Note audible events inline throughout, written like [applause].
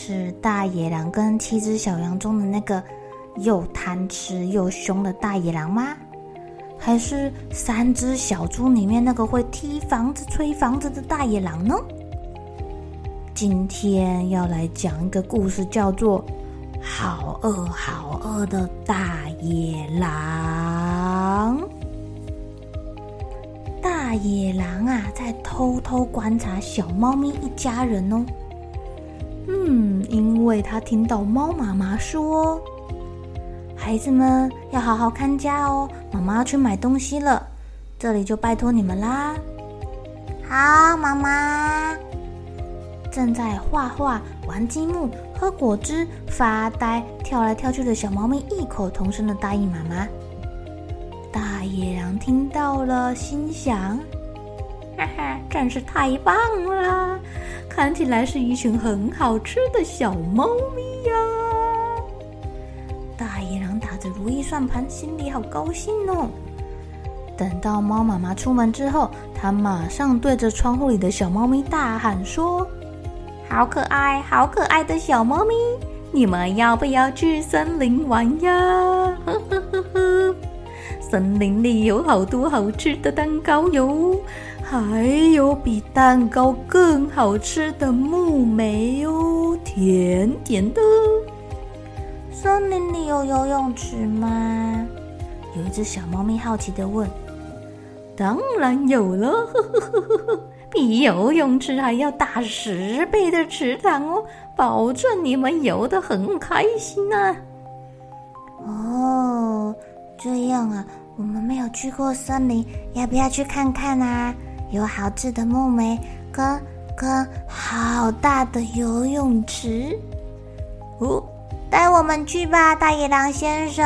是大野狼跟七只小羊中的那个又贪吃又凶的大野狼吗？还是三只小猪里面那个会踢房子、吹房子的大野狼呢？今天要来讲一个故事，叫做《好饿好饿的大野狼》。大野狼啊，在偷偷观察小猫咪一家人哦。嗯，因为他听到猫妈妈说：“孩子们要好好看家哦，妈妈要去买东西了，这里就拜托你们啦。”好，妈妈。正在画画、玩积木、喝果汁、发呆、跳来跳去的小猫咪异口同声的答应妈妈。大野狼听到了，心想：“ [laughs] 哈哈，真是太棒了！”看起来是一群很好吃的小猫咪呀！大野狼打着如意算盘，心里好高兴哦。等到猫妈妈出门之后，他马上对着窗户里的小猫咪大喊说：“好可爱，好可爱的小猫咪，你们要不要去森林玩呀？呵呵呵呵，森林里有好多好吃的蛋糕哟。”还有比蛋糕更好吃的木莓哦，甜甜的。森林里有游泳池吗？有一只小猫咪好奇地问。当然有了，呵呵呵呵，比游泳池还要大十倍的池塘哦，保证你们游得很开心啊。哦，这样啊，我们没有去过森林，要不要去看看啊？有好吃的木莓，跟跟好大的游泳池，哦，带我们去吧，大野狼先生。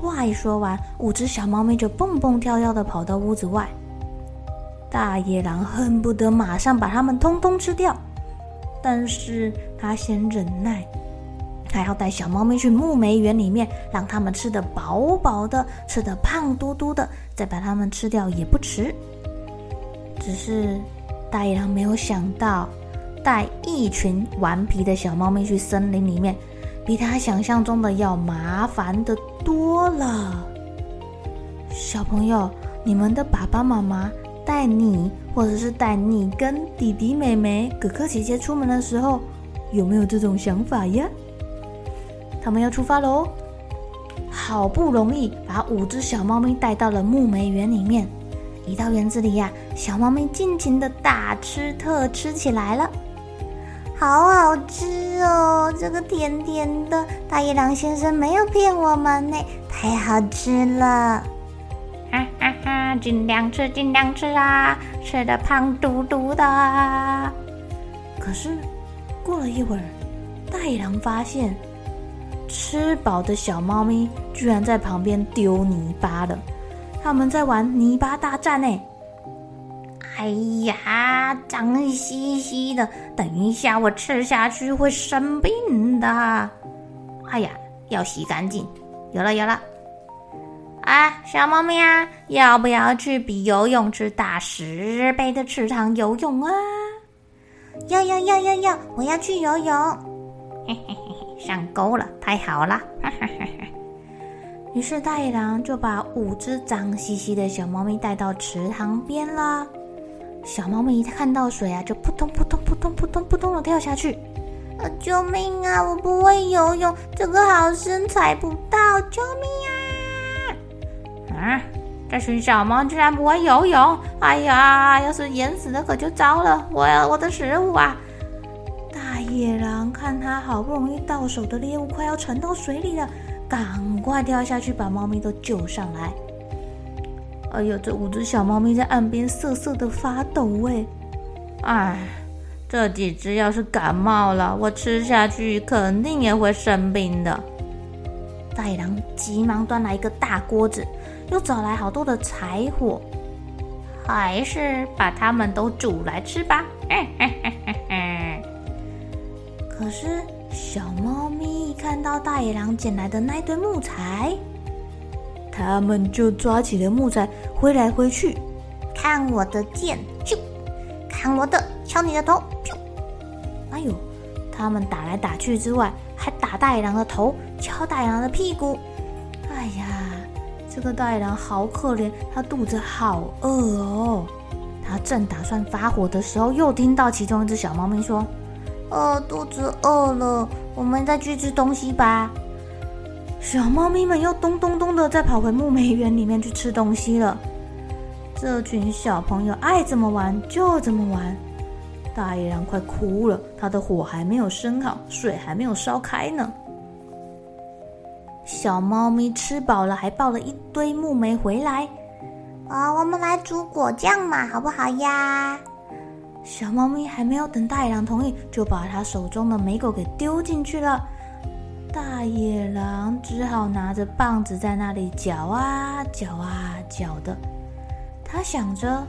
话一说完，五只小猫咪就蹦蹦跳跳的跑到屋子外。大野狼恨不得马上把它们通通吃掉，但是他先忍耐，还要带小猫咪去木莓园里面，让它们吃得饱饱的，吃得胖嘟嘟的，再把它们吃掉也不迟。只是大野狼没有想到，带一群顽皮的小猫咪去森林里面，比他想象中的要麻烦的多了。小朋友，你们的爸爸妈妈带你，或者是带你跟弟弟妹妹、哥哥姐姐出门的时候，有没有这种想法呀？他们要出发喽！好不容易把五只小猫咪带到了木莓园里面。一到园子里呀、啊，小猫咪尽情的大吃特吃起来了，好好吃哦！这个甜甜的，大野狼先生没有骗我们呢，太好吃了！哈哈哈，尽量吃，尽量吃啊，吃的胖嘟嘟的。可是过了一会儿，大野狼发现吃饱的小猫咪居然在旁边丢泥巴了。他们在玩泥巴大战呢！哎呀，脏兮兮的！等一下，我吃下去会生病的。哎呀，要洗干净。有了，有了！啊，小猫咪啊，要不要去比游泳池大十倍的池塘游泳啊？要要要要要！我要去游泳。嘿嘿嘿嘿，上钩了，太好了！哈哈。于是大野狼就把五只脏兮兮的小猫咪带到池塘边了。小猫咪一看到水啊，就扑通扑通扑通扑通扑通的跳下去，啊，救命啊！我不会游泳，这个好深踩不到，救命啊！啊，这群小猫居然不会游泳！哎呀，要是淹死了可就糟了！我要我的食物啊！大野狼看他好不容易到手的猎物快要沉到水里了，赶快跳下去把猫咪都救上来。哎呦，这五只小猫咪在岸边瑟瑟的发抖哎！哎，这几只要是感冒了，我吃下去肯定也会生病的。大野狼急忙端来一个大锅子，又找来好多的柴火，还是把它们都煮来吃吧。嘿嘿嘿嘿嘿。可是小猫咪看到大野狼捡来的那堆木材，他们就抓起了木材挥来挥去，看我的剑，啾！看我的，敲你的头，啾！哎呦，他们打来打去之外，还打大野狼的头，敲大野狼的屁股。哎呀，这个大野狼好可怜，他肚子好饿哦。他正打算发火的时候，又听到其中一只小猫咪说：“哦，肚子饿了，我们再去吃东西吧。”小猫咪们又咚咚咚的再跑回木莓园里面去吃东西了。这群小朋友爱怎么玩就怎么玩。大野狼快哭了，他的火还没有生好，水还没有烧开呢。小猫咪吃饱了，还抱了一堆木莓回来。啊、我们来煮果酱嘛，好不好呀？小猫咪还没有等大野狼同意，就把他手中的莓果给丢进去了。大野狼只好拿着棒子在那里搅啊搅啊搅的。他想着：“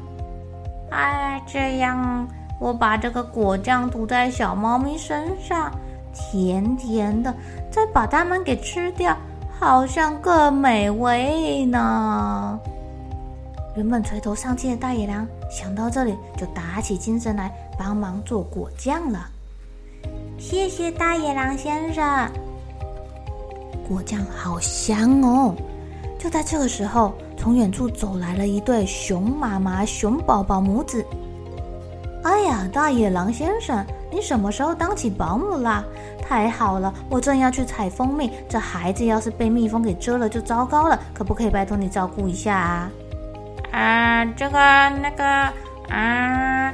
哎，这样我把这个果酱涂在小猫咪身上，甜甜的，再把它们给吃掉，好像更美味呢。”原本垂头丧气的大野狼想到这里，就打起精神来帮忙做果酱了。谢谢大野狼先生。果酱好香哦！就在这个时候，从远处走来了一对熊妈妈、熊宝宝母子。哎呀，大野狼先生，你什么时候当起保姆啦？太好了，我正要去采蜂蜜，这孩子要是被蜜蜂给蛰了就糟糕了，可不可以拜托你照顾一下啊？啊，这个那个啊，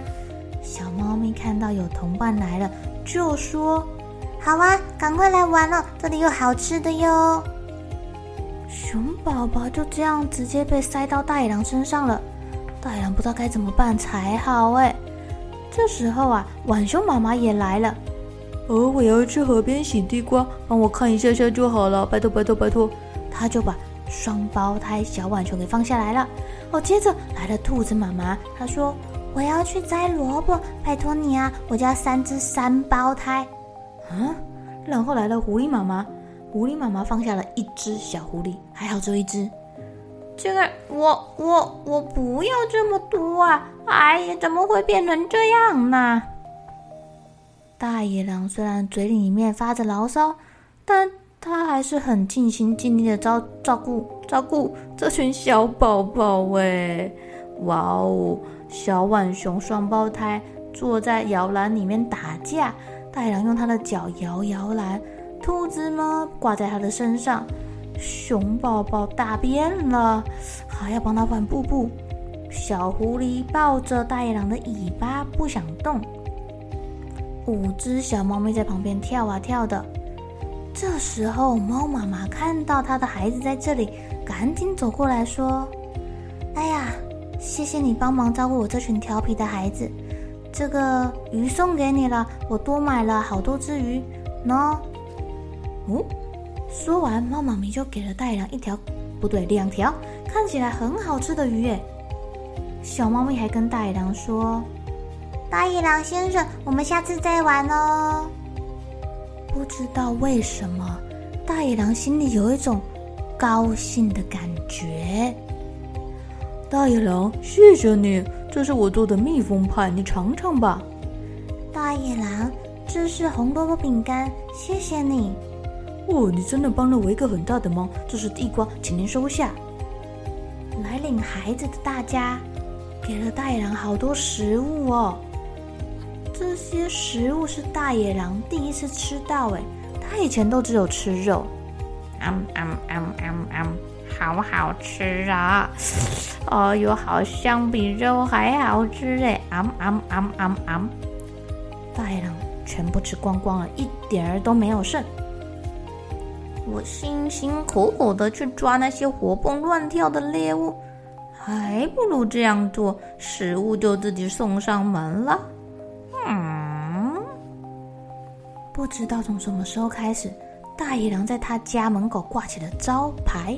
小猫咪看到有同伴来了，就说。好啊，赶快来玩了，这里有好吃的哟！熊宝宝就这样直接被塞到大野狼身上了，大野狼不知道该怎么办才好哎。这时候啊，浣熊妈妈也来了，哦，我要去河边洗地瓜，帮我看一下下就好了，拜托拜托拜托。他就把双胞胎小浣熊给放下来了。哦，接着来了兔子妈妈，她说：“我要去摘萝卜，拜托你啊，我家三只三胞胎。”嗯，然后来了狐狸妈妈，狐狸妈妈放下了一只小狐狸，还好只有一只。这个我我我不要这么多啊！哎呀，怎么会变成这样呢？大野狼虽然嘴里面发着牢骚，但他还是很尽心尽力的照照顾照顾这群小宝宝哎！哇哦，小浣熊双胞胎坐在摇篮里面打架。大野狼用他的脚摇摇篮，兔子呢挂在他的身上，熊宝宝大便了，还要帮他换布布。小狐狸抱着大野狼的尾巴不想动。五只小猫咪在旁边跳啊跳的。这时候，猫妈妈看到它的孩子在这里，赶紧走过来说：“哎呀，谢谢你帮忙照顾我这群调皮的孩子。”这个鱼送给你了，我多买了好多只鱼喏。哦，说完，猫妈咪就给了大野狼一条，不对，两条看起来很好吃的鱼耶。小猫咪还跟大野狼说：“大野狼先生，我们下次再玩哦。”不知道为什么，大野狼心里有一种高兴的感觉。大野狼，谢谢你。这是我做的蜜蜂派，你尝尝吧。大野狼，这是红萝卜饼干，谢谢你。哦，你真的帮了我一个很大的忙。这是地瓜，请您收下。来领孩子的大家给了大野狼好多食物哦。这些食物是大野狼第一次吃到，诶，它以前都只有吃肉。嗯嗯嗯嗯嗯，好好吃啊！哦哟，好像比肉还好吃哎！嗯嗯嗯嗯嗯，大野狼全部吃光光了，一点儿都没有剩。我辛辛苦苦的去抓那些活蹦乱跳的猎物，还不如这样做，食物就自己送上门了。不知道从什么时候开始，大野狼在他家门口挂起了招牌：“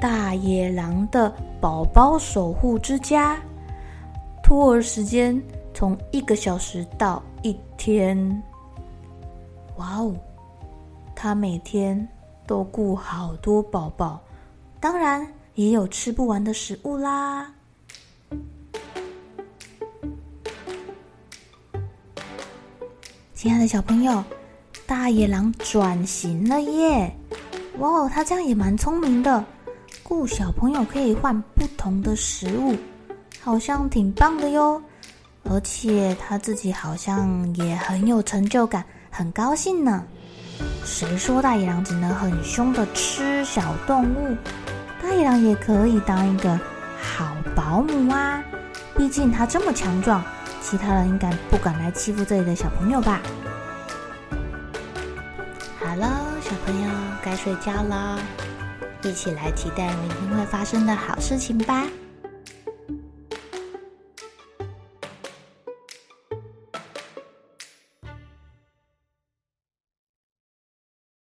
大野狼的宝宝守护之家”，托儿时间从一个小时到一天。哇哦！他每天都顾好多宝宝，当然也有吃不完的食物啦。亲爱的小朋友，大野狼转型了耶！哇哦，他这样也蛮聪明的，顾小朋友可以换不同的食物，好像挺棒的哟。而且他自己好像也很有成就感，很高兴呢。谁说大野狼只能很凶的吃小动物？大野狼也可以当一个好保姆啊！毕竟他这么强壮，其他人应该不敢来欺负这里的小朋友吧？好了，小朋友该睡觉了，一起来期待明天会发生的好事情吧！